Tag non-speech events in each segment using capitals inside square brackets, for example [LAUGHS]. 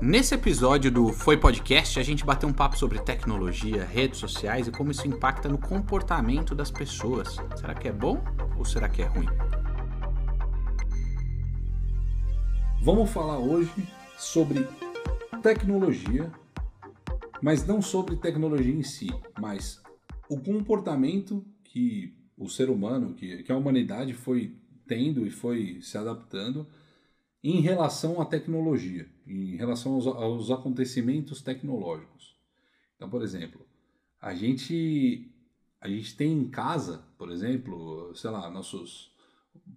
Nesse episódio do Foi Podcast, a gente bateu um papo sobre tecnologia, redes sociais e como isso impacta no comportamento das pessoas. Será que é bom ou será que é ruim? Vamos falar hoje sobre tecnologia, mas não sobre tecnologia em si, mas o comportamento que o ser humano, que, que a humanidade foi tendo e foi se adaptando em relação à tecnologia, em relação aos, aos acontecimentos tecnológicos. Então, por exemplo, a gente a gente tem em casa, por exemplo, sei lá, nossos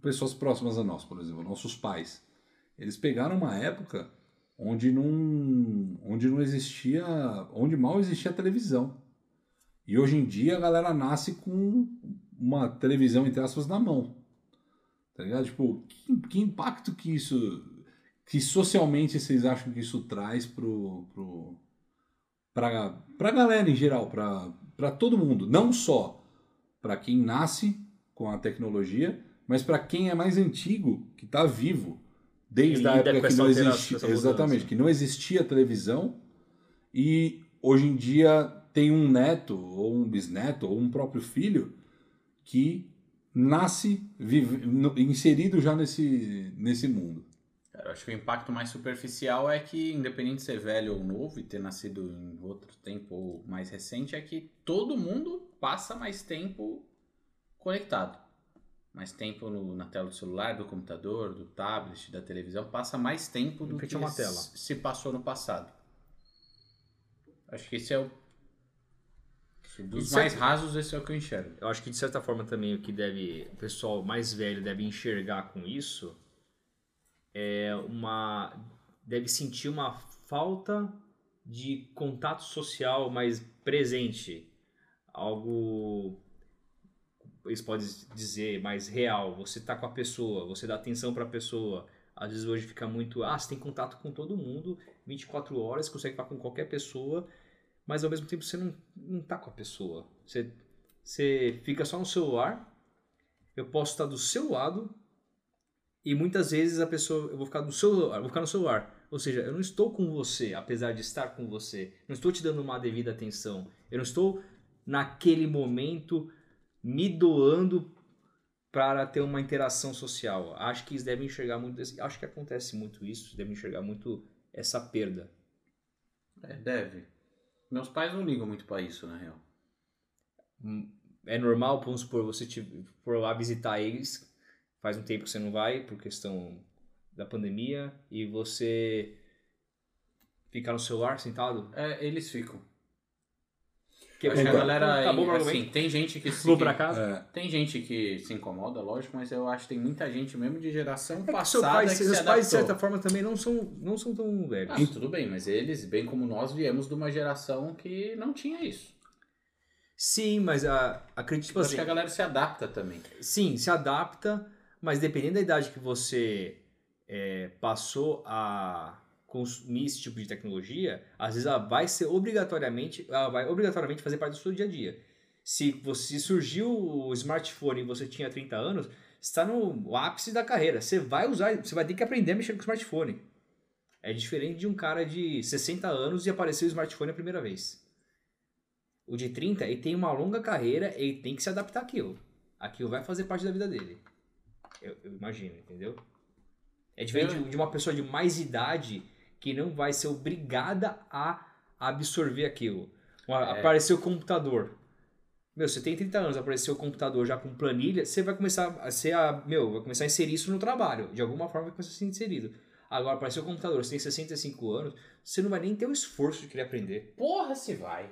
pessoas próximas a nós, por exemplo, nossos pais. Eles pegaram uma época onde não onde não existia, onde mal existia televisão. E hoje em dia a galera nasce com uma televisão entre aspas na mão. Tá ligado? Tipo, que, que impacto que isso. Que socialmente vocês acham que isso traz pro. pro pra, pra galera em geral, pra, pra todo mundo. Não só para quem nasce com a tecnologia, mas para quem é mais antigo, que está vivo, desde a época que não existia. Exatamente, que não existia televisão e hoje em dia tem um neto, ou um bisneto, ou um próprio filho que nasce vive, inserido já nesse, nesse mundo. Eu acho que o impacto mais superficial é que, independente de ser velho ou novo e ter nascido em outro tempo ou mais recente, é que todo mundo passa mais tempo conectado. Mais tempo no, na tela do celular, do computador, do tablet, da televisão, passa mais tempo do que uma tela. se passou no passado. Acho que esse é o dos mais rasos, esse é o que eu enxergo. Eu acho que de certa forma também o que deve o pessoal mais velho deve enxergar com isso é uma deve sentir uma falta de contato social mais presente, algo eles podem dizer mais real. Você tá com a pessoa, você dá atenção para a pessoa. Às vezes hoje fica muito, ah, você tem contato com todo mundo, 24 horas, consegue falar com qualquer pessoa mas ao mesmo tempo você não, não tá com a pessoa. Você, você fica só no celular, eu posso estar do seu lado e muitas vezes a pessoa, eu vou ficar do seu, vou ficar no celular. Ou seja, eu não estou com você, apesar de estar com você. Não estou te dando uma devida atenção. Eu não estou naquele momento me doando para ter uma interação social. Acho que eles devem enxergar muito, acho que acontece muito isso, devem enxergar muito essa perda. É, deve. Meus pais não ligam muito para isso, na real. É normal, vamos supor, você for lá visitar eles, faz um tempo que você não vai, por questão da pandemia, e você fica no celular sentado? É, eles ficam. Que a galera acabou assim, tem gente que se para casa. É. Tem gente que se incomoda, lógico, mas eu acho que tem muita gente mesmo de geração é passada pai, que seus se pais de certa forma também não são não são tão velhos. Ah, tudo bem, mas eles, bem como nós, viemos de uma geração que não tinha isso. Sim, mas a acredito tipo assim, acho que a galera se adapta também. Sim, se adapta, mas dependendo da idade que você é, passou a consumir esse tipo de tecnologia, às vezes ela vai ser obrigatoriamente, ela vai obrigatoriamente fazer parte do seu dia a dia. Se você surgiu o smartphone e você tinha 30 anos, está no ápice da carreira. Você vai usar, você vai ter que aprender a mexer com o smartphone. É diferente de um cara de 60 anos e aparecer o smartphone a primeira vez. O de 30, ele tem uma longa carreira, ele tem que se adaptar àquilo. Aquilo vai fazer parte da vida dele. Eu, eu imagino, entendeu? É diferente eu... de uma pessoa de mais idade que não vai ser obrigada a absorver aquilo. É. Apareceu o computador. Meu, você tem 30 anos, apareceu o computador já com planilha, você vai começar a ser a, meu, vai começar a inserir isso no trabalho. De alguma forma vai começar a ser inserido. Agora apareceu o computador, você tem 65 anos, você não vai nem ter o esforço de querer aprender. Porra, se vai.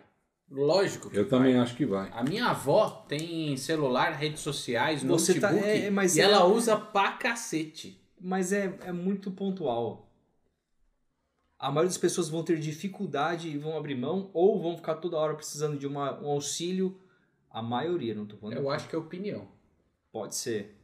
Lógico que Eu vai. também acho que vai. A minha avó tem celular, redes sociais, Você tá- notebook, tá, é, mas e é, ela usa pra cacete. Mas é, é muito pontual a maioria das pessoas vão ter dificuldade e vão abrir mão ou vão ficar toda hora precisando de uma, um auxílio. A maioria, não estou falando. Eu acho que é opinião. Pode ser.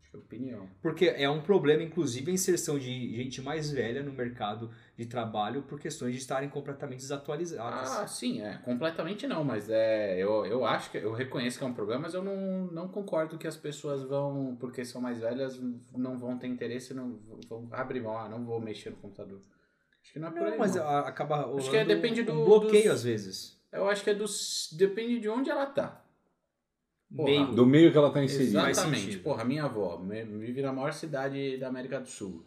Acho que é opinião. Porque é um problema, inclusive, a inserção de gente mais velha no mercado de trabalho por questões de estarem completamente desatualizadas. Ah, sim, é. Completamente não, mas é. Eu, eu acho que. Eu reconheço que é um problema, mas eu não, não concordo que as pessoas vão, porque são mais velhas, não vão ter interesse, não vão abrir mão, ah, não vou mexer no computador. Acho que não é por Não, aí. mas não. acaba Acho que é- depende um do- bloqueio dos- às vezes. Eu acho que é dos. Depende de onde ela tá. Porra, Meio. Do meio que ela tá inserida. Exatamente. Porra, minha avó vive na maior cidade da América do Sul.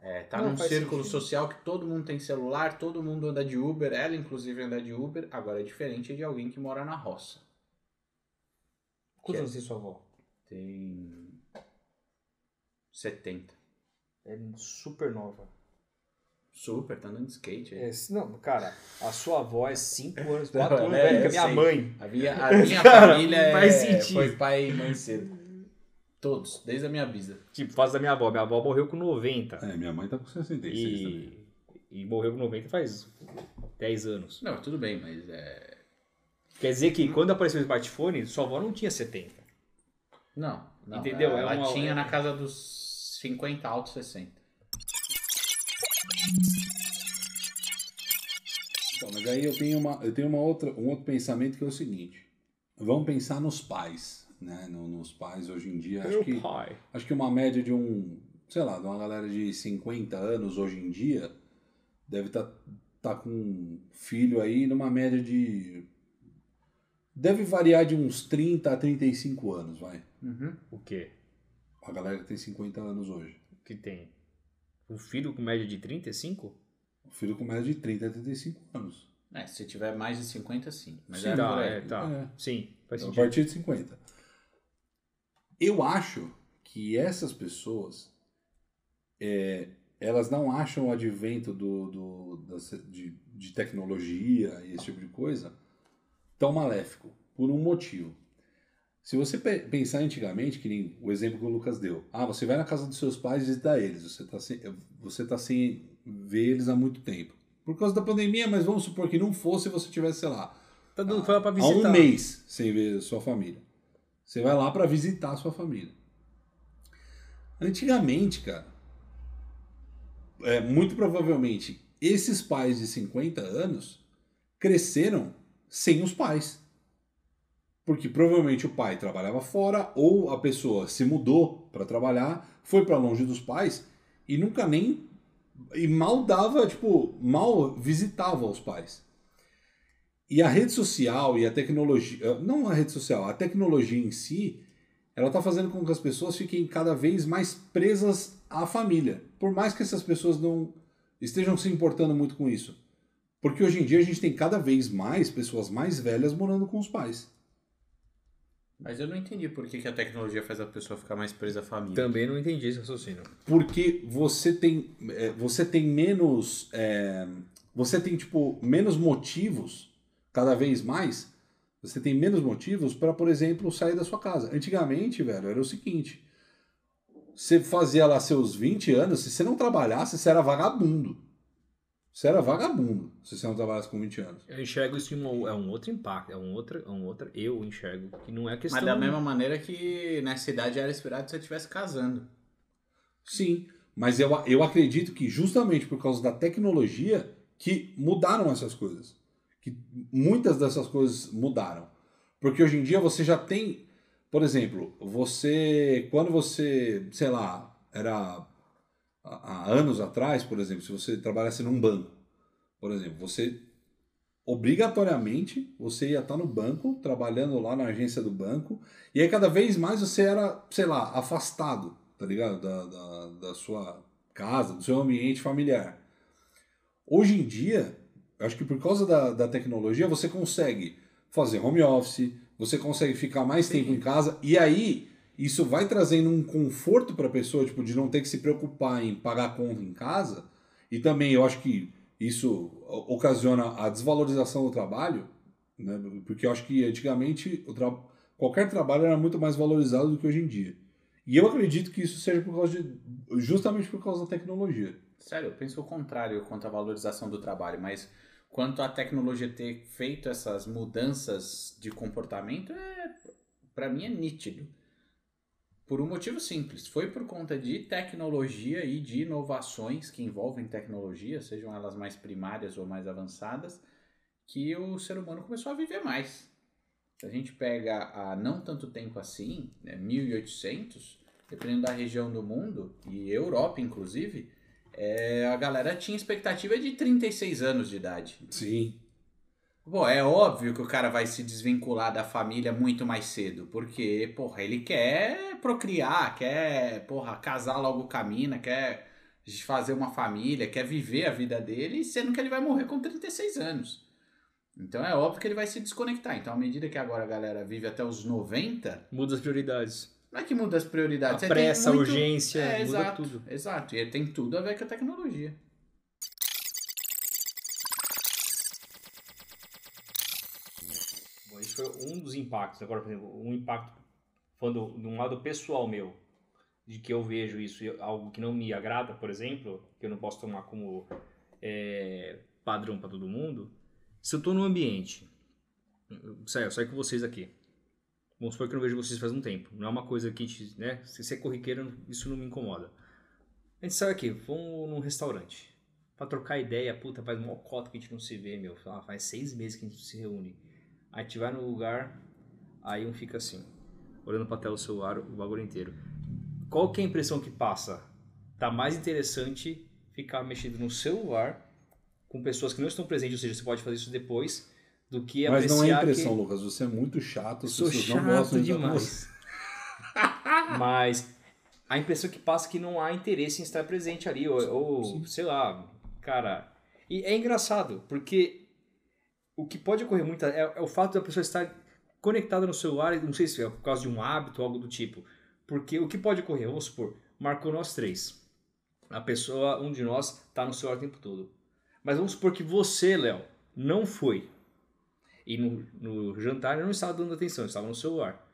É, tá Não, num círculo sentido. social que todo mundo tem celular, todo mundo anda de Uber, ela inclusive anda de Uber. Agora é diferente de alguém que mora na roça. Quantos anos tem sua avó? Tem 70. É super nova. Super, tá andando de skate. aí. É, não, cara, a sua avó é 5 [LAUGHS] anos, Não, 4 anos é, velho que a eu minha sei. mãe. A minha, a [LAUGHS] minha Cara, família é, faz sentido. foi pai e mãe cedo. Todos, desde a minha bisa. Tipo, faz da minha avó. Minha avó morreu com 90. É, minha mãe tá com 66 também. E, e morreu com 90 faz 10 anos. Não, tudo bem, mas é. Quer dizer que quando apareceu o smartphone, sua avó não tinha 70. Não, não. Entendeu? Ela, É uma- tinha é- na casa dos 50 altos 60. Então, mas aí eu tenho, uma, eu tenho uma outra, um outro pensamento que é o seguinte. Vamos pensar nos pais, né? No- nos pais hoje em dia. Acho que, pai. acho que uma média de um, sei lá, de uma galera de 50 anos hoje em dia deve estar tá, com um filho aí numa média de... Deve variar de uns 30 a 35 anos, vai. Uhum. O quê? A galera que tem 50 anos hoje. Que tem? Um filho com média de 35? O filho com média de 30 a 35 anos. É, se tiver mais de 50, sim. Mas Sim, é tá, é, tá. É. Sim, faz A sentido. partir de 50. Eu acho que essas pessoas é, elas não acham o advento do, do, das- de, de tecnologia e esse tipo de coisa tão maléfico, por um motivo. Se você pe- pensar antigamente, que nem o exemplo que o Lucas deu, ah, você vai na casa dos seus pais visitar eles, você está sem, você tá sem ver eles há muito tempo. Por causa da pandemia, mas vamos supor que não fosse você tivesse, sei lá, Tá dando pra há visitar. um mês sem ver sua família. Você vai lá para visitar a sua família. Antigamente, cara, é, muito provavelmente esses pais de 50 anos cresceram sem os pais. Porque provavelmente o pai trabalhava fora ou a pessoa se mudou para trabalhar, foi para longe dos pais e nunca nem e mal dava, tipo, mal visitava os pais. E a rede social e a tecnologia, não a rede social, a tecnologia em si, ela está fazendo com que as pessoas fiquem cada vez mais presas à família. Por mais que essas pessoas não estejam se importando muito com isso. Porque hoje em dia a gente tem cada vez mais pessoas mais velhas morando com os pais. Mas eu não entendi por que, que a tecnologia faz a pessoa ficar mais presa à família. Também não entendi esse raciocínio. Porque você tem, é, você tem menos. é, você tem, tipo, menos motivos, cada vez mais. Você tem menos motivos para, por exemplo, sair da sua casa. Antigamente, velho, era o seguinte: você fazia lá seus 20 anos, se você não trabalhasse, você era vagabundo. Você era vagabundo se você não trabalhasse com 20 anos. Eu enxergo isso em um, é um outro impacto, é um outro, é um outro. Eu enxergo que não é questão. Mas da mesma maneira que nessa idade era esperado que você estivesse casando. Sim, mas eu, eu acredito que justamente por causa da tecnologia que mudaram essas coisas. Que muitas dessas coisas mudaram. Porque hoje em dia você já tem, por exemplo, você quando você, sei lá, era há anos atrás, por exemplo, se você trabalhasse num banco, por exemplo, você obrigatoriamente você ia estar no banco, trabalhando lá na agência do banco, e aí cada vez mais você era, sei lá, afastado, tá ligado? Da, da, da sua casa, do seu ambiente familiar. Hoje em dia, eu acho que por causa da, da tecnologia, você consegue fazer home office, você consegue ficar mais Sim. tempo em casa, e aí isso vai trazendo um conforto para a pessoa, tipo, de não ter que se preocupar em pagar conta em casa, e também eu acho que isso ocasiona a desvalorização do trabalho, né? porque eu acho que antigamente tra- qualquer trabalho era muito mais valorizado do que hoje em dia. E eu acredito que isso seja por causa de, justamente por causa da tecnologia. Sério, eu penso o contrário quanto à valorização do trabalho, mas quanto à tecnologia ter feito essas mudanças de comportamento, é, para mim é nítido. Por um motivo simples, foi por conta de tecnologia e de inovações que envolvem tecnologia, sejam elas mais primárias ou mais avançadas, que o ser humano começou a viver mais. Se a gente pega há não tanto tempo assim, né, 1800, dependendo da região do mundo, e Europa inclusive, é, a galera tinha expectativa de 36 anos de idade. Sim. Pô, é óbvio que o cara vai se desvincular da família muito mais cedo, porque, porra, ele quer procriar, quer, porra, casar logo com a mina, quer fazer uma família, quer viver a vida dele, sendo que ele vai morrer com 36 anos. Então é óbvio que ele vai se desconectar. Então, à medida que agora a galera vive até os 90, Muda as prioridades. não é que muda as prioridades. A pressa, a muito- urgência, é, muda exato, tudo. Exato, e tem tudo a ver com a tecnologia. Bom, esse foi um dos impactos. Agora, por exemplo, um impacto, falando de um lado pessoal meu, de que eu vejo isso, algo que não me agrada, por exemplo, que eu não posso tomar como é, padrão para todo mundo. Se eu estou num ambiente, sai, eu com vocês aqui. Vamos supor que eu não vejo vocês faz um tempo. Não é uma coisa que gente, né? Se você é corriqueiro, isso não me incomoda. A gente sai aqui, vamos num restaurante. Pra trocar ideia, puta, faz mó cota que a gente não se vê, meu. Faz seis meses que a gente se reúne. Aí vai no lugar, aí um fica assim, olhando pra tela do celular o bagulho inteiro. Qual que é a impressão que passa? Tá mais interessante ficar mexendo no celular com pessoas que não estão presentes, ou seja, você pode fazer isso depois, do que Mas não é apreciar impressão, que... Lucas. Você é muito chato, as Sou pessoas não chato de você. demais. [LAUGHS] Mas a impressão que passa é que não há interesse em estar presente ali, ou, ou, sei lá, cara. E é engraçado, porque o que pode ocorrer muito é, é o fato da pessoa estar conectada no celular, não sei se é por causa de um hábito ou algo do tipo. Porque o que pode ocorrer, vamos supor, marcou nós três. A pessoa, um de nós, tá no celular o tempo todo. Mas vamos supor que você, Léo, não foi. E no, no jantar eu não estava dando atenção, eu estava no celular.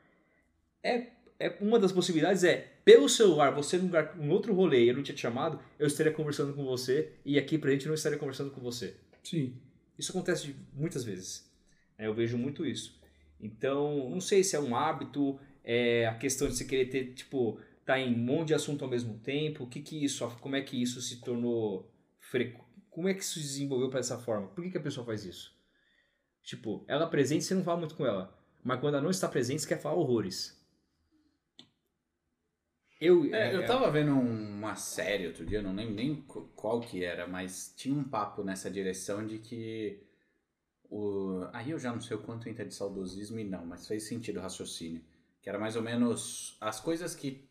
É, é uma das possibilidades é, pelo celular, você num lugar, um outro rolê, eu não tinha te chamado, eu estaria conversando com você e aqui pra gente não estaria conversando com você. Sim. Isso acontece muitas vezes. É, eu vejo muito isso. Então, não sei se é um hábito, é a questão de você querer ter, tipo, tá em um monte de assunto ao mesmo tempo. O que que isso, como é que isso se tornou frequ... Como é que isso se desenvolveu para essa forma? Por que, que a pessoa faz isso? Tipo, ela presente, você não fala muito com ela. Mas quando ela não está presente, você quer falar horrores. Eu, É, eu tava vendo uma série outro dia, não lembro nem qu- qual que era, mas tinha um papo nessa direção de que o... aí eu já não sei o quanto entra de saudosismo e não, mas fez sentido o raciocínio, que era mais ou menos as coisas que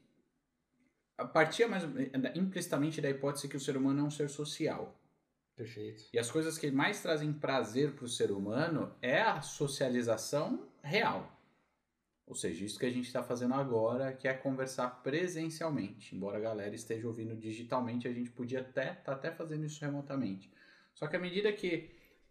a partir mais implicitamente da hipótese que o ser humano é um ser social. Perfeito. E as coisas que mais trazem prazer para o ser humano é a socialização real. Ou seja, isso que a gente está fazendo agora, que é conversar presencialmente. Embora a galera esteja ouvindo digitalmente, a gente podia até estar até fazendo isso remotamente. Só que à medida que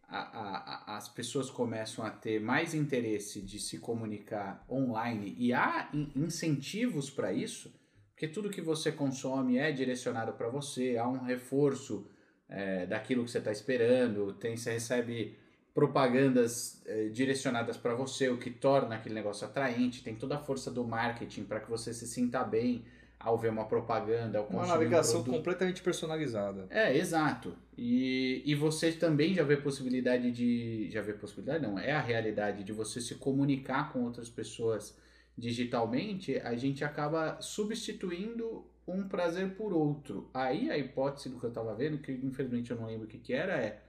a- a- as pessoas começam a ter mais interesse de se comunicar online e há in- incentivos para isso, porque tudo que você consome é direcionado para você, há um reforço é, daquilo que você está esperando, tem, você recebe propagandas é, direcionadas para você, o que torna aquele negócio atraente, tem toda a força do marketing para que você se sinta bem ao ver uma propaganda, ao Uma consumir um navegação produto. completamente personalizada. É, exato. E, e você também já vê possibilidade de. Já vê possibilidade, não. É a realidade de você se comunicar com outras pessoas digitalmente, a gente acaba substituindo um prazer por outro. Aí a hipótese do que eu tava vendo, que infelizmente eu não lembro o que, que era, é.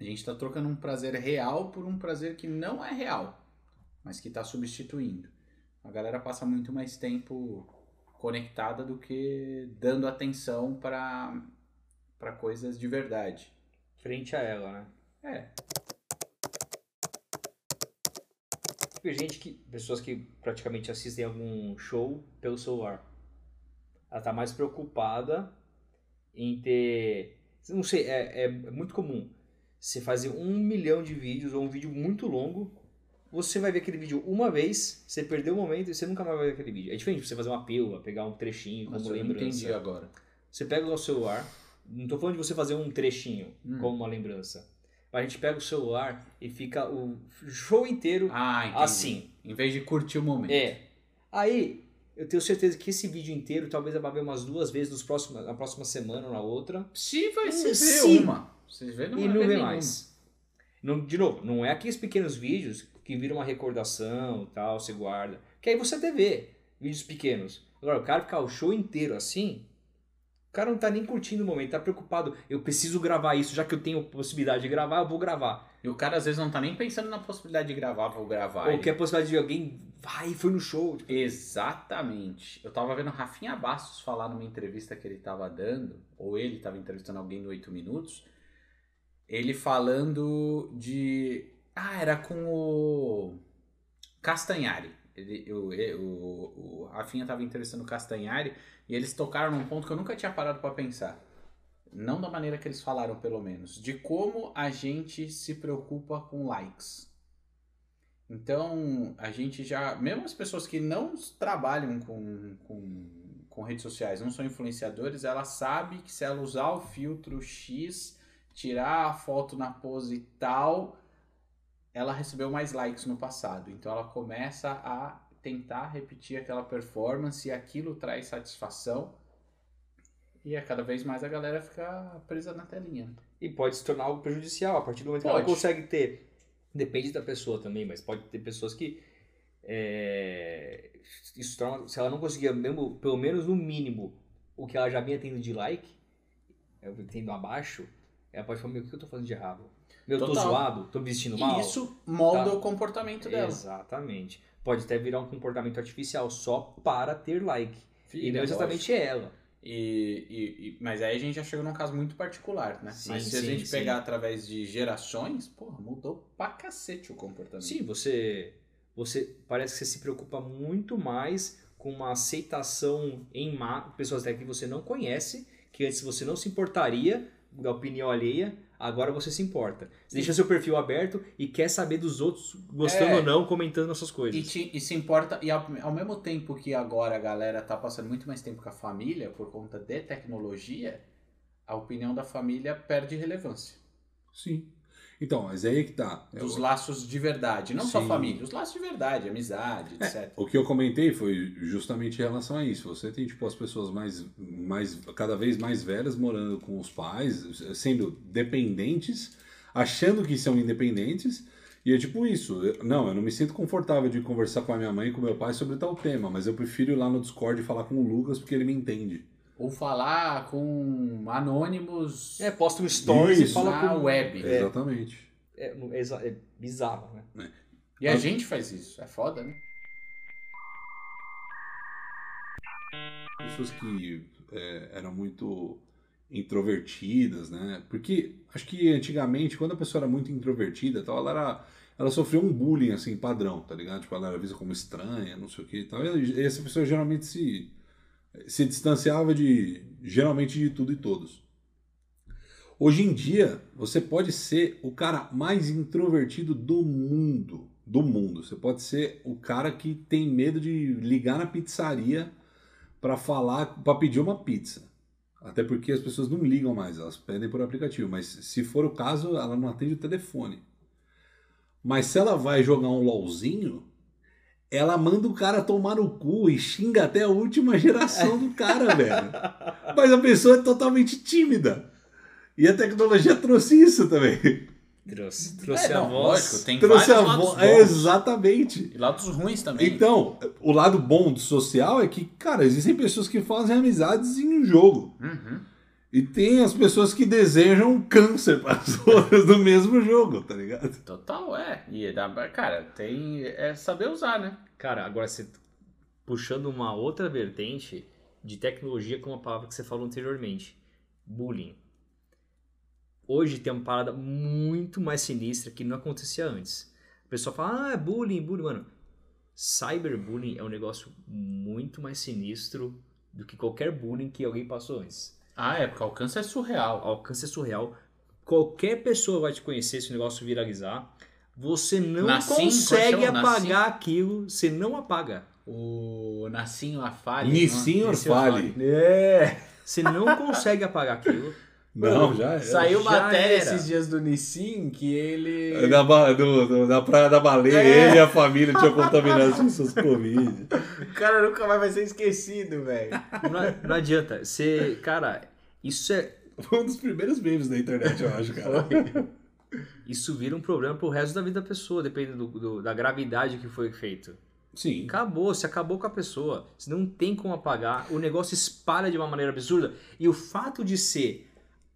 A gente tá trocando um prazer real por um prazer que não é real, mas que tá substituindo. A galera passa muito mais tempo conectada do que dando atenção para para coisas de verdade. Frente a ela, né? É, Tem gente que. Pessoas que praticamente assistem algum show pelo celular. Ela tá mais preocupada em ter. Não sei, é, é muito comum. Você fazer um milhão de vídeos ou um vídeo muito longo. Você vai ver aquele vídeo uma vez, você perdeu o momento e você nunca mais vai ver aquele vídeo. É diferente de você fazer uma pílula, pegar um trechinho como eu lembrança. entendi agora. Você pega o celular, não tô falando de você fazer um trechinho Hum. como uma lembrança. Mas a gente pega o celular e fica o show inteiro Ah, assim. Em vez de curtir o momento. É. Aí, eu tenho certeza que esse vídeo inteiro talvez vai ver umas duas vezes nos próximos, na próxima semana ou na outra. Se vai se Hum, ver sim. uma. Se vê, não e não ver vê mais. Não, de novo, não é aqueles pequenos vídeos que viram uma recordação e tal, você guarda. Que aí você até vê vídeos pequenos. Agora, o cara ficar o show inteiro assim, O cara não tá nem curtindo o momento, tá preocupado. Eu preciso gravar isso, já que eu tenho possibilidade de gravar, eu vou gravar. E o cara às vezes não tá nem pensando na possibilidade de gravar, vou gravar. Ou Ele- que a possibilidade de alguém vai, foi no show. Tipo, Exatamente. Eu tava vendo Rafinha Bastos falar numa entrevista que ele tava dando, ou ele tava entrevistando alguém no 8 Minutos, ele falando de. Ah, era com o Castanhari. Ele, o, o, o Rafinha tava entrevistando o Castanhari e eles tocaram num ponto que eu nunca tinha parado pra pensar. Não da maneira que eles falaram, pelo menos. De como a gente se preocupa com likes. Então, a gente já. Mesmo as pessoas que não trabalham com, com, com redes sociais, não são influenciadores, ela sabe que se ela usar o filtro X, tirar a foto na pose tal, ela recebeu mais likes no passado. Então, ela começa a tentar repetir aquela performance e aquilo traz satisfação. E é cada vez mais a galera fica presa na telinha. E pode se tornar algo prejudicial a partir do momento que ela Pode. consegue ter. Depende da pessoa também, mas pode ter pessoas que. é, isso se ela não conseguir, mesmo, pelo menos no mínimo, o que ela já vinha tendo de like, eu tendo abaixo, ela pode falar: Meu, o que eu tô fazendo de errado? Meu, eu tô Total. zoado? Tô me vestindo mal? E isso molda Tá. o comportamento dela. Exatamente. Pode até virar um comportamento artificial só para ter like. E não exatamente ela. E, e- e- mas aí a gente já chegou num caso muito particular, né? Sim, mas se a sim, gente sim. pegar através de gerações, porra, mudou pra cacete o comportamento. Sim, você, você parece que você se preocupa muito mais com uma aceitação em má, pessoas até que você não conhece, que antes você não se importaria da opinião alheia, agora você se importa. Você deixa seu perfil aberto e quer saber dos outros, gostando É. ou não, comentando as suas E, coisas. te- e se importa, e ao, ao mesmo tempo que agora a galera tá passando muito mais tempo com a família por conta de tecnologia, a opinião da família perde relevância. Sim. Então, mas aí que tá. Dos Eu- laços de verdade, não só Sim. família, os laços de verdade, amizade, etc. O que eu comentei foi justamente em relação a isso. Você tem tipo as pessoas mais, mais cada vez mais velhas morando com os pais, sendo dependentes, achando que são independentes. E é tipo isso. Eu- não, eu não me sinto confortável de conversar com a minha mãe e com meu pai sobre tal tema, mas eu prefiro ir lá no Discord e falar com o Lucas porque ele me entende. Ou falar com anônimos É, posta um stories e fala na com... web. É. Exatamente. É, é é bizarro, né? E a gente faz isso, é foda, né? pessoas que é, eram muito introvertidas, né? Porque acho que antigamente, quando a pessoa era muito introvertida, tal, ela era, ela sofreu um bullying assim padrão, tá ligado? Tipo, ela era vista como estranha, não sei o que e tal. E essa pessoa geralmente se se distanciava de geralmente de tudo e todos. Hoje em dia, você pode ser o cara mais introvertido do mundo, do mundo. Você pode ser o cara que tem medo de ligar na pizzaria para falar, para pedir uma pizza. Até porque as pessoas não ligam mais, elas pedem por aplicativo. Mas se for o caso, ela não atende o telefone. Mas se ela vai jogar um LOLzinho, ela manda o cara tomar no cu e xinga até a última geração do cara, [LAUGHS] velho. Mas a pessoa é totalmente tímida. E a tecnologia trouxe isso também. Trouxe, trouxe É, a não, voz. lógico, tem trouxe a vários lados voz. bons. É, exatamente. E lados ruins também. Então, o lado bom do social é que, cara, existem pessoas que fazem amizades em um jogo. Uhum. E tem as pessoas que desejam câncer para as [LAUGHS] outras do mesmo jogo, tá ligado? Total, é. E dá, cara, tem. É saber usar, né? Cara, agora você puxando uma outra vertente de tecnologia com uma palavra que você falou anteriormente, bullying. Hoje tem uma parada muito mais sinistra que não acontecia antes. O pessoal fala, ah, é bullying, bullying. Mano, cyberbullying é um negócio muito mais sinistro do que qualquer bullying que alguém passou antes. Ah, é, porque o alcance é surreal. O alcance é surreal. Qualquer pessoa vai te conhecer se o negócio viralizar. Você não Nassim, consegue chama? apagar aquilo, você não apaga. O Nassim Afali. Nissim não? Orfale. Orfale. É. Você não consegue apagar aquilo. Não, já é. Saiu Já matéria era. esses dias do Nissim que ele. Da, ba- do, do- da Praia da Baleia, É. ele e a família tinham contaminado as pessoas com Covid. [LAUGHS] O cara nunca mais vai ser esquecido, velho. Não, não adianta. Você, cara, isso é. Foi um dos primeiros memes da internet, eu acho, cara. Isso vira um problema pro resto da vida da pessoa, dependendo do- do- da gravidade que foi feito. Sim. Acabou, se acabou com a pessoa. Você não tem como apagar. O negócio espalha de uma maneira absurda. E o fato de ser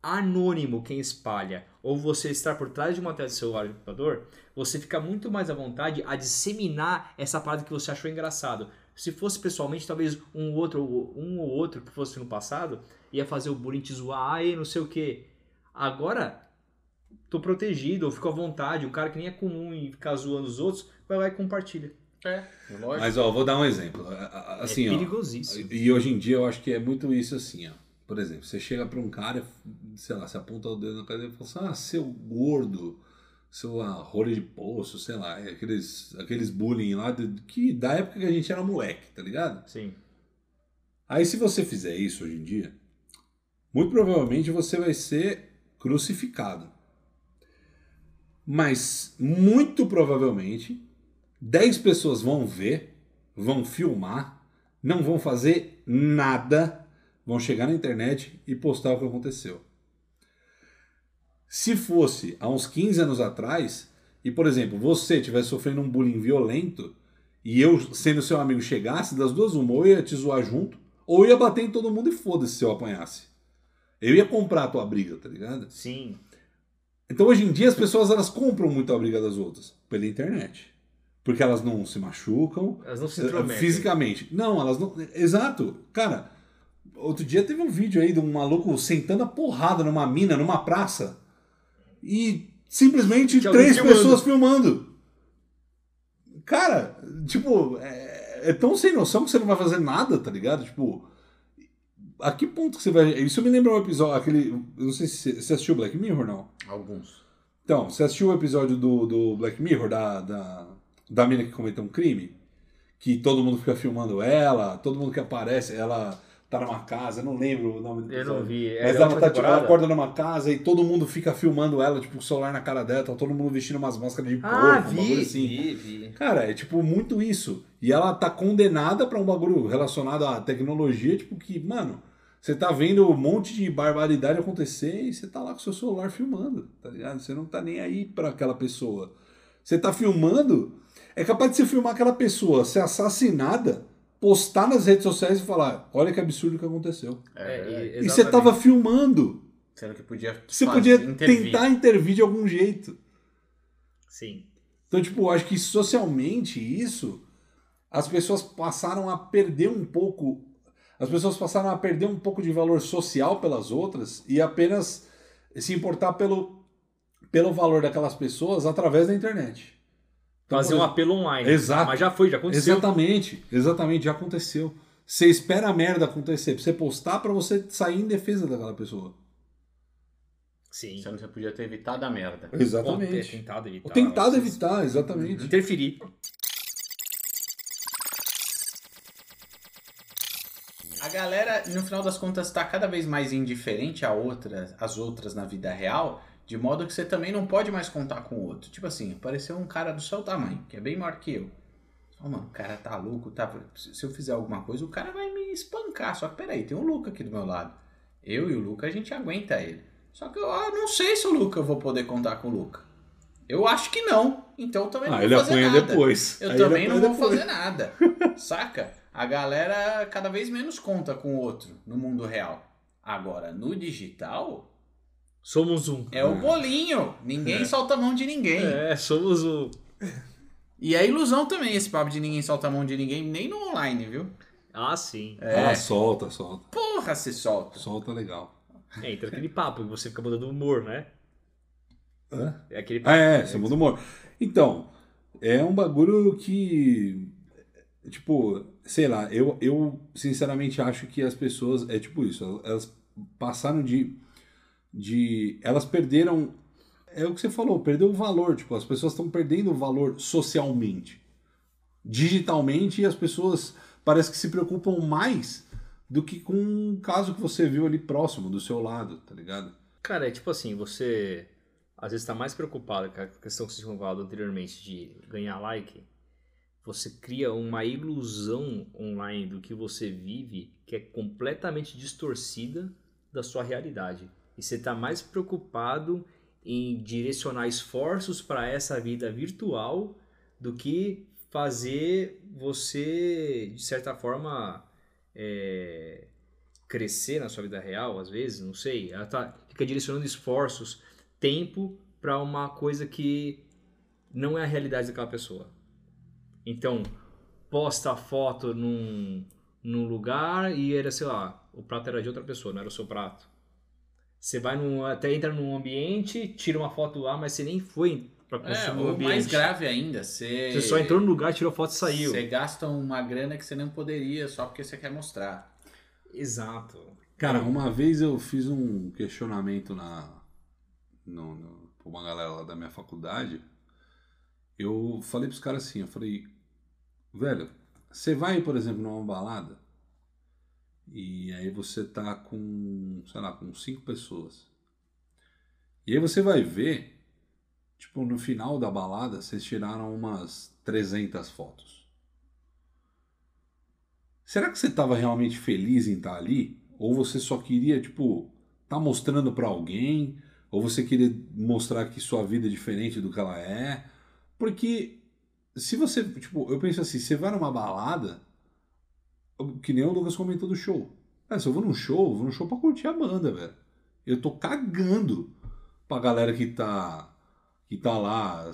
anônimo quem espalha, ou você estar por trás de uma tela de celular de computador, você fica muito mais à vontade a disseminar essa parada que você achou engraçado. Se fosse pessoalmente, talvez um outro, um ou outro que fosse no passado, ia fazer o bullying te zoar, aí não sei o que. Agora, tô protegido, eu fico à vontade. Um cara que nem é comum e ficar zoando os outros, vai lá e compartilha. É, lógico. Mas, ó, vou dar um exemplo. A- Assim, é ó, perigosíssimo. E hoje em dia eu acho que é muito isso assim, ó. Por exemplo, você chega pra um cara, sei lá, você aponta o dedo na cara dele e fala assim, ah, seu gordo, seu ah, rolho de poço, sei lá, é aqueles, aqueles bullying lá de- que da época que a gente era moleque, tá ligado? Sim. Aí se você fizer isso hoje em dia, muito provavelmente você vai ser crucificado. Mas muito provavelmente 10 pessoas vão ver, vão filmar, não vão fazer nada, vão chegar na internet e postar o que aconteceu. Se fosse há uns 15 anos atrás, e por exemplo, você estivesse sofrendo um bullying violento, e eu, sendo seu amigo, chegasse, das duas uma, ou ia te zoar junto, ou ia bater em todo mundo e foda-se se eu apanhasse. Eu ia comprar a tua briga, tá ligado? Sim. Então hoje em dia as pessoas elas compram muito a briga das outras pela internet. Porque elas não se machucam Elas não se eh, intrometem. fisicamente. Não, elas não. Exato. Cara, outro dia teve um vídeo aí de um maluco sentando a porrada numa mina, numa praça. E simplesmente três filmando. pessoas filmando. Cara, tipo, é, é tão sem noção que você não vai fazer nada, tá ligado? Tipo, a que ponto que você vai. Isso me lembra um episódio, aquele. Eu não sei se você- assistiu Black Mirror, não. Alguns. Então, você assistiu o episódio do, do Black Mirror, da, da, da mina que cometeu um crime? Que todo mundo fica filmando ela, todo mundo que aparece, ela tá numa casa, eu não lembro o nome do Eu não vi. É Mas ela, tá, tipo, ela acorda numa casa e todo mundo fica filmando ela, tipo, o celular na cara dela, tá todo mundo vestindo umas máscaras de porco, Ah, um bagulho vi, assim. vi, vi. Cara, é tipo muito isso. E ela tá condenada pra um bagulho relacionado à tecnologia, tipo que, mano, você tá vendo um monte de barbaridade acontecer e você tá lá com seu celular filmando, tá ligado? Você não tá nem aí pra aquela pessoa. Você tá filmando, é capaz de você filmar aquela pessoa ser assassinada, postar nas redes sociais e falar: olha que absurdo que aconteceu. É, É, verdade. e- E você tava filmando. Sendo que podia Você fazer- podia intervir. tentar intervir de algum jeito. Sim. Então, tipo, eu acho que socialmente isso, as pessoas passaram a perder um pouco. As pessoas passaram a perder um pouco de valor social pelas outras e apenas se importar pelo, pelo valor daquelas pessoas através da internet. Então, Fazer um apelo online. Exato. Mas já foi, já aconteceu. Exatamente, exatamente, já aconteceu. Você espera a merda acontecer pra você postar pra você sair em defesa daquela pessoa. Sim. Sendo que você podia ter evitado a merda. Ou ter Exatamente. tentado evitar. Ou tentado evitar, exatamente. Interferir. Galera, no final das contas, está cada vez mais indiferente a outras, às outras na vida real, de modo que você também não pode mais contar com o outro. Tipo assim, apareceu um cara do seu tamanho, que é bem maior que eu. Fala, mano, o cara tá louco, tá... se eu fizer alguma coisa, o cara vai me espancar. Só que peraí, tem um Luca aqui do meu lado. Eu e o Luca, a gente aguenta ele. Só que eu ah, não sei se o Luca eu vou poder contar com o Luca. Eu acho que não. Então eu também não Ah, vou ele fazer apanha nada. depois. Eu Aí ele também não vou depois. fazer nada. [LAUGHS] Saca? A galera cada vez menos conta com o outro no mundo real. Agora, no digital, Somos um. é o bolinho. Ninguém solta a mão de ninguém. É, somos um. E é ilusão também esse papo de ninguém solta a mão de ninguém, nem no online, viu? Ah, sim. É. Ah, solta, solta. Porra, se solta. Solta legal. É, entra aquele papo que você fica mudando o humor, né? Hã? É aquele Ah, é, você muda o humor. Então, é um bagulho que. Tipo, sei lá, eu, eu sinceramente acho que as pessoas. É tipo isso, elas passaram de. de elas perderam. É o que você falou, perdeu o valor. Tipo, as pessoas estão perdendo o valor socialmente. Digitalmente, e as pessoas parece que se preocupam mais do que com um caso que você viu ali próximo, do seu lado, tá ligado? Cara, é tipo assim, você às vezes está mais preocupado com a questão que você tinha falado anteriormente de ganhar like. Você cria uma ilusão online do que você vive que é completamente distorcida da sua realidade. E você está mais preocupado em direcionar esforços para essa vida virtual do que fazer você, de certa forma, é, crescer na sua vida real, às vezes, não sei. Ela tá, fica direcionando esforços, tempo para uma coisa que não é a realidade daquela pessoa. Então, posta a foto num, num lugar e era, sei lá, o prato era de outra pessoa, não era o seu prato. Você vai num, até entra num ambiente, tira uma foto lá, mas você nem foi pra É, consumir o ambiente. mais grave ainda, você, Você só entrou no lugar, tirou foto e saiu. Você gasta uma grana que você não poderia só porque você quer mostrar. Exato. Cara, uma vez eu fiz um questionamento na no, no, pra uma galera lá da minha faculdade. Eu falei pros caras assim, eu falei, velho, você vai, por exemplo, numa balada e aí você tá com, sei lá, com cinco pessoas. E aí você vai ver, tipo, no final da balada, vocês tiraram umas 300 fotos. Será que você estava realmente feliz em estar ali? Ou você só queria, tipo, tá mostrando pra alguém? Ou você queria mostrar que sua vida é diferente do que ela é? Porque se você, tipo, eu penso assim, você vai numa balada, que nem o Lucas comentou do show. É, se eu vou num show, eu vou num show pra curtir a banda, velho. Eu tô cagando pra galera que tá que tá lá.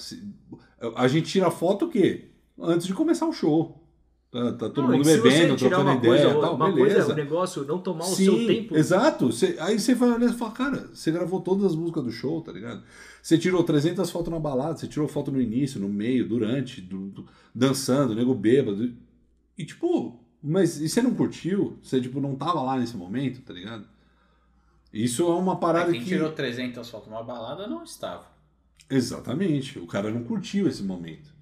A gente tira foto o quê? Antes de começar o show. Tá, tá todo Não, mundo bebendo, tirar trocando uma ideia coisa, tal, uma beleza. coisa, o negócio, não tomar o Sim, seu tempo. Exato. Você- aí você vai olhar e fala, cara, você gravou todas as músicas do show, tá ligado? Você tirou 300 fotos na balada, você tirou foto no início, no meio, durante, do- do- dançando, nego bêbado. E tipo, mas e você não curtiu? Você tipo não tava lá nesse momento, tá ligado? Isso é uma parada Quem que tirou 300 fotos numa balada não estava. Exatamente. O cara não curtiu esse momento.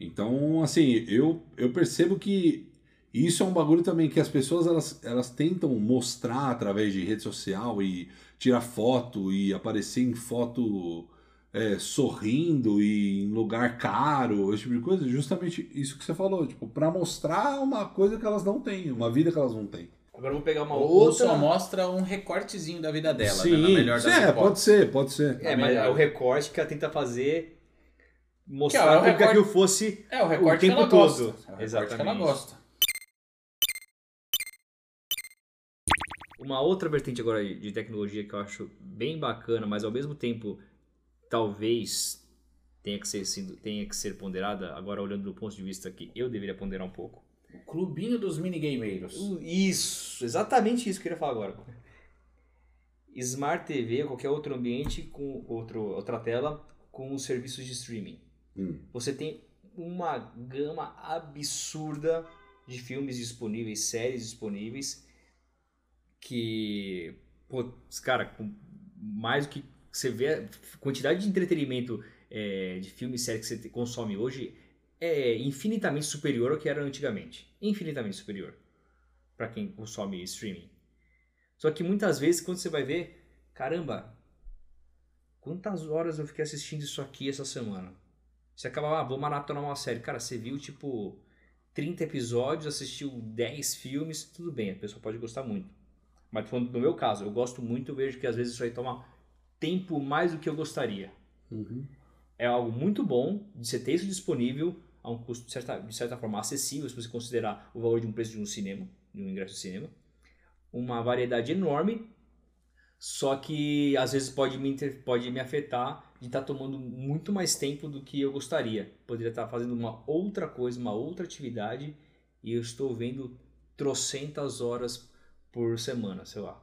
Então, assim, eu, eu percebo que isso é um bagulho também que as pessoas elas, elas tentam mostrar através de rede social e tirar foto e aparecer em foto é, sorrindo e em lugar caro, esse tipo de coisa. Justamente isso que você falou, tipo, para mostrar uma coisa que elas não têm, uma vida que elas não têm. Agora eu vou pegar uma Ou outra. só mostra um recortezinho da vida dela, né? Sim, Na melhor das é, hipóteses. pode ser, pode ser. É, mas é o recorte que ela tenta fazer Que é mostrar o recorte- aquilo fosse É, o recorte o tempo que ela todo. gosta. É o recorte que ela Exatamente. gosta. Uma outra vertente agora de tecnologia que eu acho bem bacana, mas ao mesmo tempo talvez tenha que ser, sido- tenha que ser ponderada, agora olhando do ponto de vista que eu deveria ponderar um pouco. O clubinho dos minigameiros. Isso, exatamente isso que eu queria falar agora. Smart TV qualquer outro ambiente com outro, outra tela com os serviços de streaming. Hum. Você tem uma gama absurda de filmes disponíveis, séries disponíveis que, pô, cara, com mais do que você vê, a quantidade de entretenimento é, de filmes e séries que você consome hoje é infinitamente superior ao que era antigamente. Infinitamente superior para quem consome streaming. Só que muitas vezes quando você vai ver, caramba, quantas horas eu fiquei assistindo isso aqui essa semana? Você acaba, ah, vou maratonar uma série. Cara, você viu tipo 30 episódios, assistiu 10 filmes, tudo bem, a pessoa pode gostar muito. Mas falando no meu caso, eu gosto muito, eu vejo que às vezes isso aí toma tempo mais do que eu gostaria. Uhum. É algo muito bom de você ter isso disponível a um custo de certa, de certa forma acessível, se você considerar o valor de um preço de um cinema, de um ingresso de cinema. Uma variedade enorme, só que às vezes pode me, pode me afetar de estar tomando muito mais tempo do que eu gostaria. Poderia estar fazendo uma outra coisa, uma outra atividade, e eu estou vendo trocentas horas por semana, sei lá.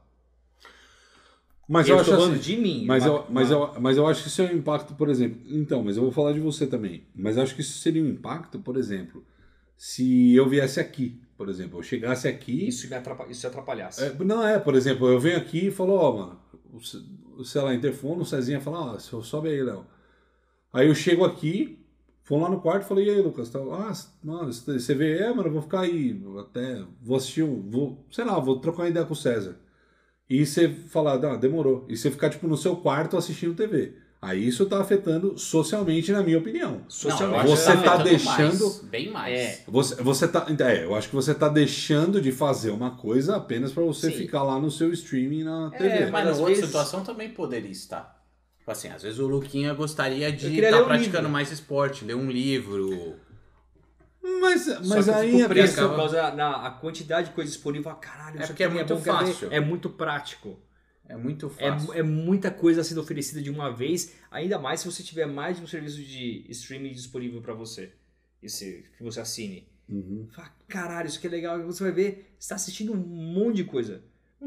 Mas eu eu, acho falando assim, de mim. Mas, uma- eu, mas, uma- eu, mas eu acho que isso é um impacto, por exemplo. Então, mas eu vou falar de você também. Mas eu acho que isso seria um impacto, por exemplo, se eu viesse aqui, por exemplo, eu chegasse aqui. isso me atrapalha, isso atrapalhasse. É, não é, por exemplo, eu venho aqui e falo, ó, mano, o, sei lá, interfone, o Cezinha fala, ó, so- sobe aí, Léo. Aí eu chego aqui, vou lá no quarto e falei, e aí, Lucas? Tá, ah, mano, você vê, é, mano, eu vou ficar aí, até, vou assistir, um, vou, sei lá, vou trocar uma ideia com o César. E você falar, ah, demorou. E você ficar, tipo, no seu quarto assistindo TV. Aí isso tá afetando socialmente, na minha opinião. Socialmente. Não, acho Você que tá deixando- mais, bem mais. É. Você, você tá. É, eu acho que você tá deixando de fazer uma coisa apenas pra você Sim. ficar lá no seu streaming na É, TV. Mas na outra vezes- situação também poderia estar. Tipo assim, às vezes o Luquinha gostaria de estar um praticando livro. mais esporte, ler um livro. Mas, mas Só que aí ficou a preso questão- por causa da a quantidade de coisa disponível. Ah, Caralho, É porque é aqui muito bom, quero ver. fácil. É muito prático. É muito É, fácil. é muita coisa sendo oferecida de uma vez, ainda mais se você tiver mais de um serviço de streaming disponível para você. Esse, que você assine. Uhum. Fala, caralho, isso aqui é legal. Você vai ver, você tá assistindo um monte de coisa.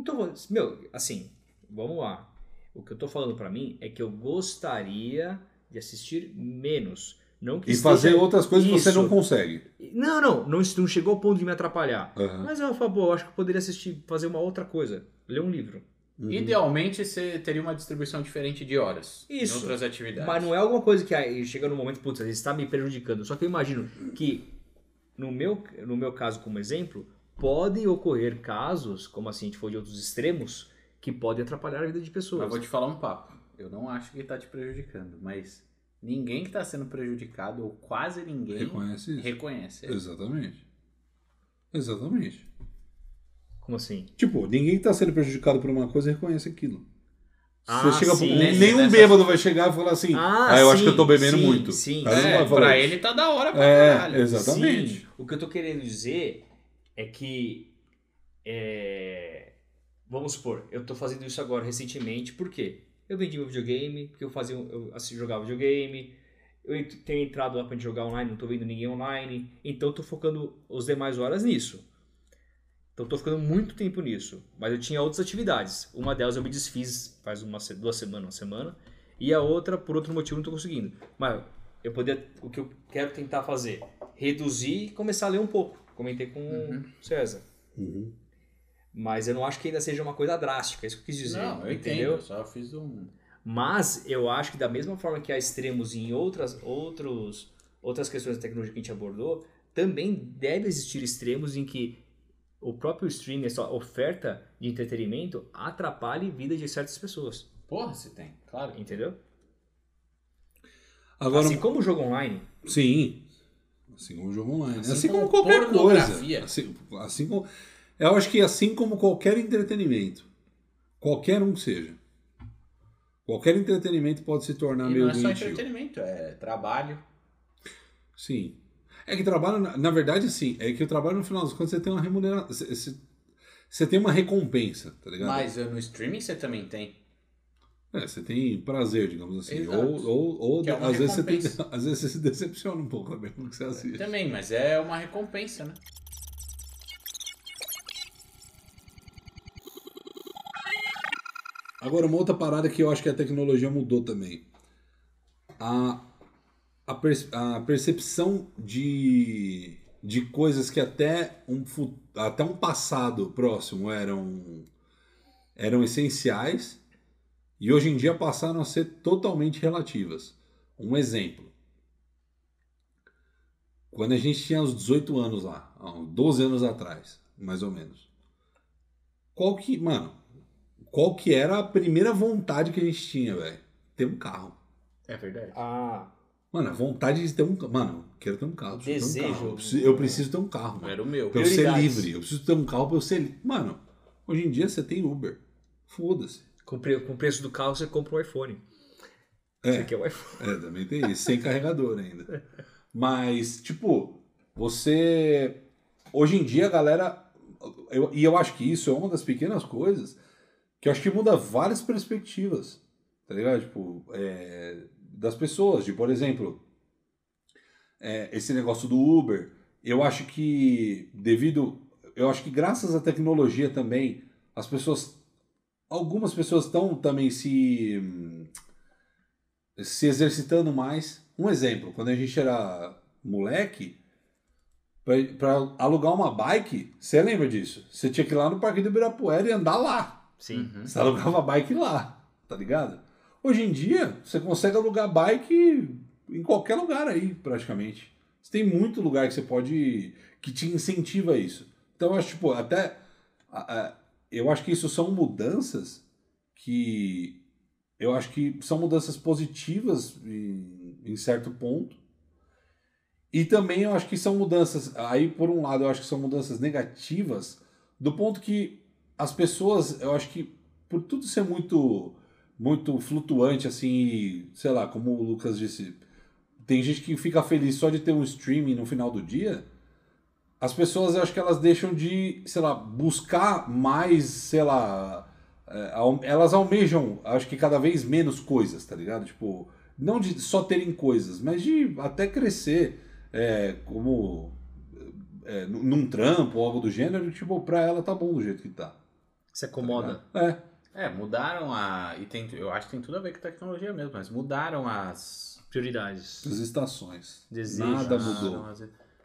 Falando- Meu, assim, vamos lá. O que eu tô falando pra mim é que eu gostaria de assistir menos. Não que E esteja- fazer outras coisas que você não consegue. Não, não, não, não chegou ao ponto de me atrapalhar. Aham. Mas eu falo, pô, eu acho que eu poderia assistir, fazer uma outra coisa. Ler um livro. Uhum. Idealmente você teria uma distribuição diferente de horas. Isso. Em outras atividades. Mas não é alguma coisa que aí chega no momento, putz, está me prejudicando. Só que eu imagino que, no meu, no meu caso como exemplo, podem ocorrer casos, como assim a gente for de outros extremos, que podem atrapalhar a vida de pessoas. Mas vou te falar um papo. Eu não acho que tá te prejudicando, mas ninguém que tá sendo prejudicado, ou quase ninguém, Reconhece isso. reconhece. Exatamente. Exatamente. Como assim? Tipo, ninguém que tá sendo prejudicado por uma coisa reconhece aquilo. Ah, Você chega sim. pro... Nesse- Nenhum nessa- bêbado vai chegar e falar assim, Ah, ah, eu acho sim, que eu tô bebendo sim, muito. sim. É, pra isso. ele tá da hora pra É, caralho. exatamente. Sim, o que eu tô querendo dizer é que. é, Vamos supor, eu tô fazendo isso agora recentemente, por quê? Eu vendi meu videogame, porque eu fazia, eu assim, jogava videogame, eu tenho entrado lá pra gente jogar online, não tô vendo ninguém online, então eu tô focando as demais horas nisso. Então eu tô ficando muito tempo nisso, mas eu tinha outras atividades. Uma delas eu me desfiz faz uma, duas semanas, uma semana, e a outra, por outro motivo, não tô conseguindo. Mas eu poderia, o que eu quero tentar fazer, reduzir e começar a ler um pouco. Comentei com Uhum. o César. Uhum. Mas eu não acho que ainda seja uma coisa drástica, é isso que eu quis dizer. Não, eu entendo. entendeu? Eu só fiz um. Mas eu acho que da mesma forma que há extremos em outras, outros, outras questões da tecnologia que a gente abordou, também deve existir extremos em que o próprio streaming, essa oferta de entretenimento, atrapalhe a vida de certas pessoas. Porra, se tem, claro. Entendeu? Agora, assim como o jogo online. sim. Assim como o jogo online. Assim Assim, como, como qualquer coisa. Assim, assim como, eu acho que assim como qualquer entretenimento, qualquer um que seja, qualquer entretenimento pode se tornar E meio não é só doentio. entretenimento, é trabalho. Sim. É que trabalho, na, verdade, assim, é que o trabalho no final das contas você tem uma remuneração. Você, você- tem uma recompensa, tá ligado? Mas uh, no streaming você também tem. É, você tem prazer, digamos assim. Exato. Ou, ou, ou é às, vezes você tem, [LAUGHS] às vezes você se decepciona um pouco também com o que você assiste. Também, mas é uma recompensa, né? Agora, uma outra parada que eu acho que a tecnologia mudou também. A, a, per- a percepção de, de coisas que até um, até um passado próximo eram, eram essenciais e hoje em dia passaram a ser totalmente relativas. Um exemplo. Quando a gente tinha os 18 anos lá, há uns 12 anos atrás, mais ou menos. Qual que, mano, qual que era a primeira vontade que a gente tinha, velho? Ter um carro. É verdade. Ah, Mano, a vontade de ter um carro. Mano, eu quero ter um carro. preciso ter um Desejo. carro. Eu, preciso, eu preciso ter um carro, mano. Era o meu. Pra eu ser livre. Eu preciso ter um carro pra eu ser livre. Mano, hoje em dia você tem Uber. Foda-se. com, com o preço do carro você compra um iPhone. É. Você quer o iPhone. [LAUGHS] É, também tem isso. Sem carregador ainda. Mas, tipo, você. Hoje em dia a galera. eu- e eu acho que isso é uma das pequenas coisas que eu acho que muda várias perspectivas. Tá ligado? Tipo, é, das pessoas. De, por exemplo, é, esse negócio do Uber. Eu acho que devido. Eu acho que graças à tecnologia também, as pessoas. Algumas pessoas estão também se. se exercitando mais. Um exemplo, quando a gente era moleque, pra alugar uma bike, você lembra disso? Você tinha que ir lá no Parque do Ibirapuera e andar lá. Sim. Você alugava a bike lá, tá ligado? Hoje em dia, você consegue alugar bike em qualquer lugar aí, praticamente. Você tem muito lugar que você pode. que te incentiva isso. Então, eu acho, tipo, até. eu acho que isso são mudanças que. Eu acho que são mudanças positivas em, em certo ponto. E também eu acho que são mudanças. Aí, por um lado, eu acho que são mudanças negativas, do ponto que as pessoas, eu acho que por tudo ser muito muito flutuante assim, sei lá, como o Lucas disse, tem gente que fica feliz só de ter um streaming no final do dia. As pessoas, eu acho que elas deixam de, sei lá, buscar mais, sei lá. é, Elas almejam, acho que cada vez menos coisas, tá ligado? Tipo, não de só terem coisas, mas de até crescer é, como é, num trampo ou algo do gênero, tipo, pra ela tá bom do jeito que tá. Se tá acomoda. ligado? É. É, mudaram a. E tem, eu acho que tem tudo a ver com tecnologia mesmo, mas mudaram as. Prioridades. As estações. Desejos. Nada mudaram mudou. as-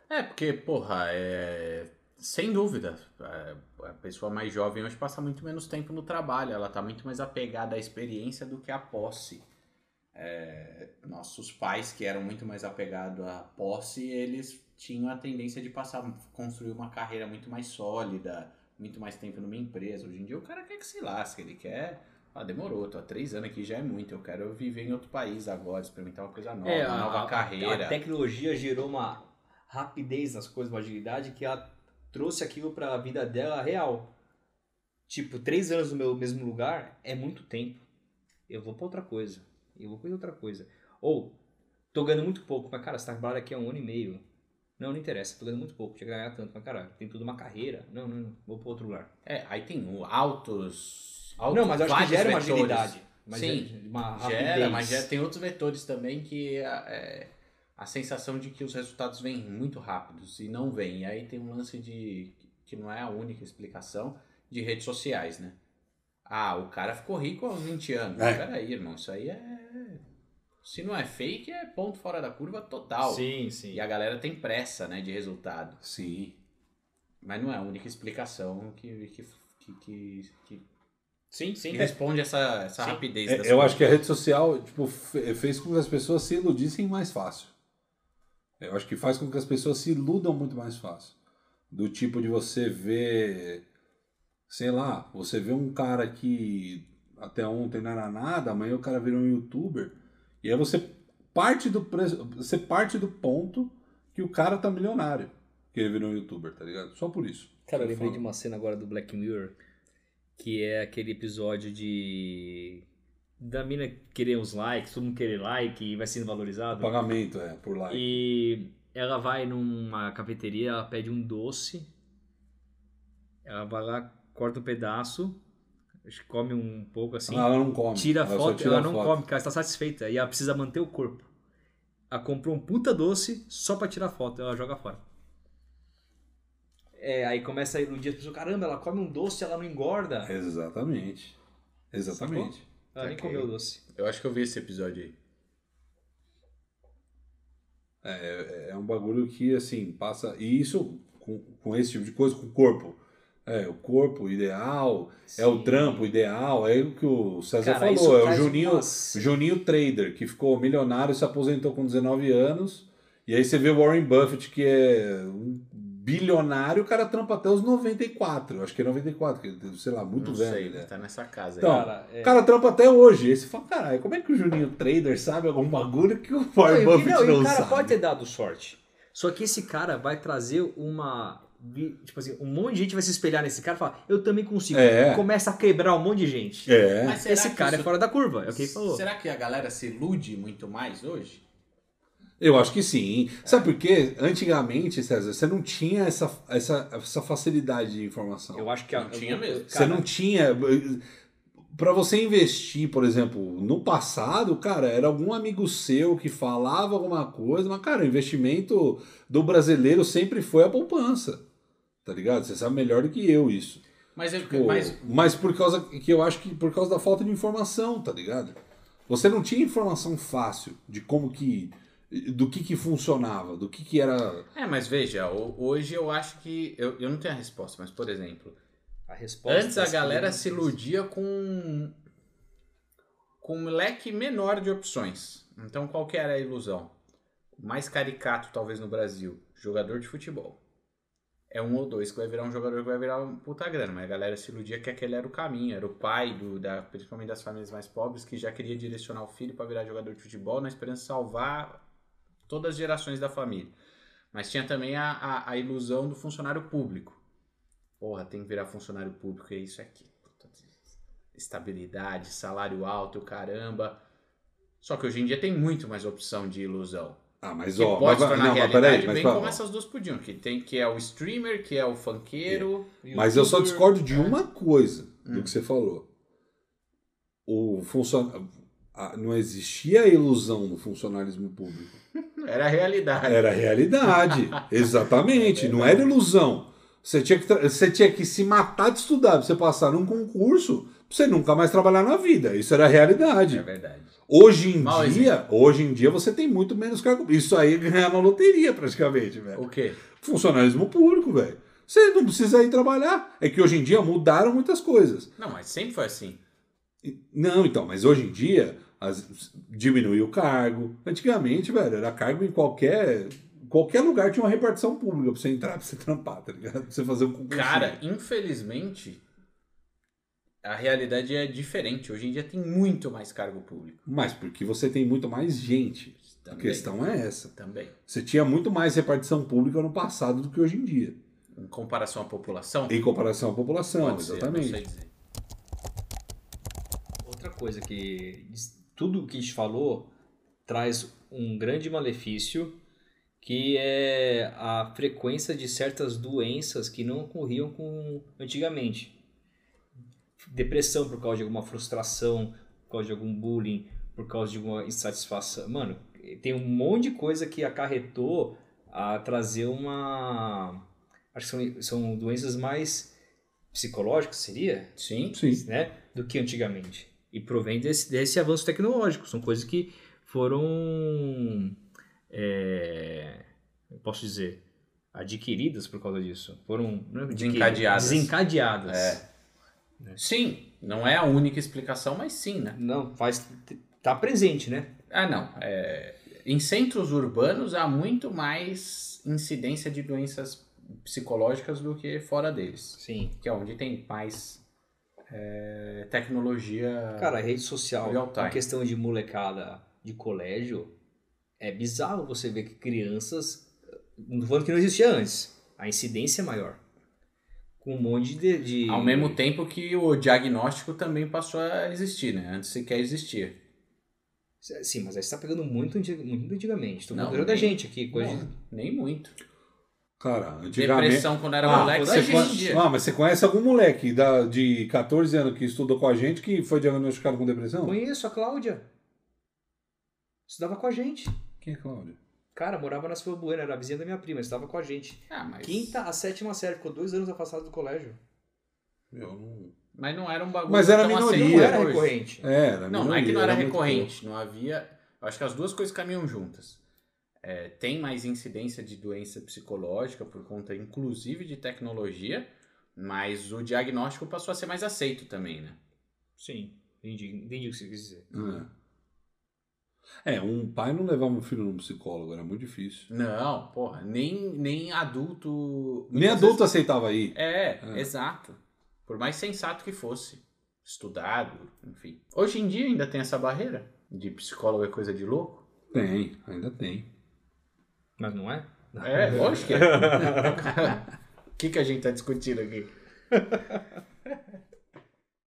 É, porque, porra, é. Sem dúvida, é, a pessoa mais jovem hoje passa muito menos tempo no trabalho, ela tá muito mais apegada à experiência do que à posse. É, nossos pais, que eram muito mais apegados à posse, eles tinham a tendência de passar, construir uma carreira muito mais sólida, muito mais tempo numa empresa. Hoje em dia o cara quer que se lasque, ele quer. Ah, demorou, tô há três anos aqui, já é muito. Eu quero viver em outro país agora, experimentar uma coisa nova, É, uma nova a- carreira. a tecnologia gerou uma rapidez nas coisas, uma agilidade que ela trouxe aquilo para a vida dela real. Tipo, três anos no meu mesmo lugar é muito tempo. Eu vou para outra coisa. Eu vou para outra coisa. Ou, tô ganhando muito pouco, mas cara, você tá trabalhando aqui há um ano e meio. Não, não interessa, tô ganhando muito pouco, tinha que ganhar tanto, mas cara, tem tudo uma carreira. Não, não, não, vou para outro lugar. É, aí tem o altos. altos não, mas eu acho que gera uma vetores. agilidade. Mas Sim, é uma rapidez. Gera, mas já tem outros vetores também que é, a sensação de que os resultados vêm muito rápidos e não vêm. E aí tem um lance de que não é a única explicação de redes sociais, né? Ah, o cara ficou rico aos 20 anos. É. Peraí, irmão, isso aí é. Se não é fake, é ponto fora da curva total. Sim, sim. E a galera tem pressa, né, de resultado. Sim. Mas não é a única explicação que, que, que, que, que- Sim, sim. que responde essa, essa Sim. rapidez. É, eu coisas. acho que a rede social tipo, fe- fez com que as pessoas se iludissem mais fácil. Eu acho que faz com que as pessoas se iludam muito mais fácil. Do tipo de você ver, sei lá, você vê um cara que até ontem não era nada, amanhã o cara virou um youtuber, e aí você parte do preço, você parte do ponto que o cara tá milionário, que ele virou um youtuber, tá ligado? Só por isso. Cara, eu lembrei de falando. uma cena agora do Black Mirror, que é aquele episódio de. da mina querer os likes, todo mundo querer like e vai sendo valorizado. Pagamento, é, por like. E ela vai numa cafeteria, ela pede um doce, ela vai lá, corta um pedaço, acho que come um pouco assim, Ah, ela não come. tira a foto, tira ela a não foto. come, porque ela está satisfeita e ela precisa manter o corpo. Ela comprou um puta doce só pra tirar foto, ela joga fora. É, aí começa a iludir as pessoas, caramba, ela come um doce, ela não engorda. Exatamente. Exatamente. Ela nem comeu o doce. Eu acho que eu vi esse episódio aí. É, é um bagulho que, assim, passa. E isso com, com esse tipo de coisa, com o corpo. É, o corpo ideal, é o Sim. trampo ideal, é o que o César Cara, falou. É o Juninho, Juninho Trader, que ficou milionário, se aposentou com 19 anos. E aí você vê o Warren Buffett, que é um bilionário, o cara trampa até os 94. Acho que é 94, que ele, sei lá, muito não velho. sei, né? tá nessa casa Então. Cara, é- O cara trampa até hoje. Aí você fala, caralho, como é que o Juninho Trader sabe algum bagulho que o Warren Não, e- Buffett não, não, e o cara sabe? pode ter dado sorte. Só que esse cara vai trazer uma. Tipo assim, um monte de gente vai se espelhar nesse cara e falar, eu também consigo. É. E começa a quebrar um monte de gente. É. Esse cara isso- é fora da curva, é o que ele falou. Será que a galera se ilude muito mais hoje? Eu acho que sim. Sabe por quê? Antigamente, César, você não tinha essa, essa, essa facilidade de informação. Eu acho que a- Não tinha mesmo. Você não tinha. Para você investir, por exemplo, no passado, cara, era algum amigo seu que falava alguma coisa, mas, cara, o investimento do brasileiro sempre foi a poupança. Tá ligado? Você sabe melhor do que eu isso. Mas, eu, Pô, mas mas por causa que eu acho que por causa da falta de informação, tá ligado? Você não tinha informação fácil de como que do que que funcionava, do que que era É, mas veja, ho- hoje eu acho que. Eu, eu não tenho a resposta, mas por exemplo, A resposta antes a das galera se iludia com. com um leque menor de opções. Então qual que era a ilusão? Mais caricato, talvez, no Brasil: jogador de futebol. É um ou dois que vai virar um jogador que vai virar um puta grana, mas a galera se iludia que aquele era o caminho, era o pai, do, da, principalmente das famílias mais pobres, que já queria direcionar o filho para virar jogador de futebol na esperança de salvar todas as gerações da família. Mas tinha também a, a, a ilusão do funcionário público. Porra, tem que virar funcionário público, é isso aqui. Estabilidade, salário alto, caramba. Só que hoje em dia tem muito mais opção de ilusão. Ah, mas ó, pode mas, tornar não, mas peraí, mas, bem pera- como essas duas podiam. Que, tem, que é o streamer, que é o funkeiro. mas eu só discordo de uma coisa Hum. do que você falou. O não existia a ilusão do funcionalismo público. [LAUGHS] Era a realidade. Era a realidade. [LAUGHS] Exatamente. não era ilusão. Você tinha, que você tinha que se matar de estudar pra você passar num concurso pra você nunca mais trabalhar na vida. Isso era a realidade. É verdade. Hoje em Mau dia, hoje em dia você tem muito menos cargo. Isso aí é ganhar na loteria, praticamente, velho. O quê? Funcionalismo público, velho. Você não precisa ir trabalhar. É que hoje em dia mudaram muitas coisas. Não, mas sempre foi assim. Não, então, mas hoje em dia as- diminuiu o cargo. Antigamente, velho, era cargo em qualquer. Qualquer lugar tinha uma repartição pública pra você entrar, pra você trampar, tá ligado? Pra você fazer um concurso. Cara, infelizmente, a realidade é diferente. Hoje em dia tem muito mais cargo público. Mas porque você tem muito mais gente. A Também. questão é essa. Também. Você tinha muito mais repartição pública no passado do que hoje em dia. Em comparação à população. Em comparação à população, pode ser, exatamente. sei dizer. Outra coisa que tudo que a gente falou traz um grande malefício que é a frequência de certas doenças que não ocorriam com antigamente. Depressão por causa de alguma frustração, por causa de algum bullying, por causa de alguma insatisfação. Mano, tem um monte de coisa que acarretou a trazer uma. Acho que são, são doenças mais psicológicas, seria? Sim. Sim. né, do que antigamente. E provém desse, desse avanço tecnológico. São coisas que foram, é, posso dizer, adquiridas por causa disso. Foram não é adquiridas, Desencadeadas. Desencadeadas. É. Sim, não é a única explicação, mas sim, né? Não, faz, tá presente, né? Ah, não. É, Em centros urbanos há muito mais incidência de doenças psicológicas do que fora deles. Sim. Que é onde tem mais é, tecnologia. Cara, a rede social, a questão de molecada de colégio, é bizarro você ver que crianças, não falando que não existia antes, a incidência é maior. Com um monte de... de- Ao mesmo tempo que o diagnóstico também passou a existir, né? Antes sequer existia. Sim, mas aí você tá pegando muito, muito antigamente. Tô Não, falando da nem- gente aqui, coisa de... Não, nem muito. Cara, antigamente. Depressão quando era Ah, moleque, Você hoje gente. em dia. conhece, ah, mas você conhece algum moleque da, de 14 anos que estudou com a gente que foi diagnosticado com depressão? Conheço a Cláudia. Estudava com a gente. Quem é Cláudio? Cara, morava na Silva Bueno, era a vizinha da minha prima, estava com a gente. Ah, mas... Quinta a sétima série, ficou dois anos afastado do colégio. Eu não. mas não era um bagulho Mas era tão minoria. assim Não era recorrente. É, era Não, não é que minoria, não era muito recorrente, não havia. Eu acho que as duas coisas caminham juntas. É, tem mais incidência de doença psicológica por conta, inclusive, de tecnologia, mas o diagnóstico passou a ser mais aceito também, né? Sim, entendi, entendi o que você quis dizer. pouco. É. Um pai não levava um filho num psicólogo, era muito difícil. Não, porra, nem, nem adulto. Nem adulto aceitava aí. vezes- É, É. exato. Por mais sensato que fosse. Estudado, enfim. Hoje em dia ainda tem essa barreira de psicólogo é coisa de louco. Tem, ainda tem. Mas não é? É, lógico que é. [LAUGHS] O que, que a gente tá discutindo aqui? [LAUGHS]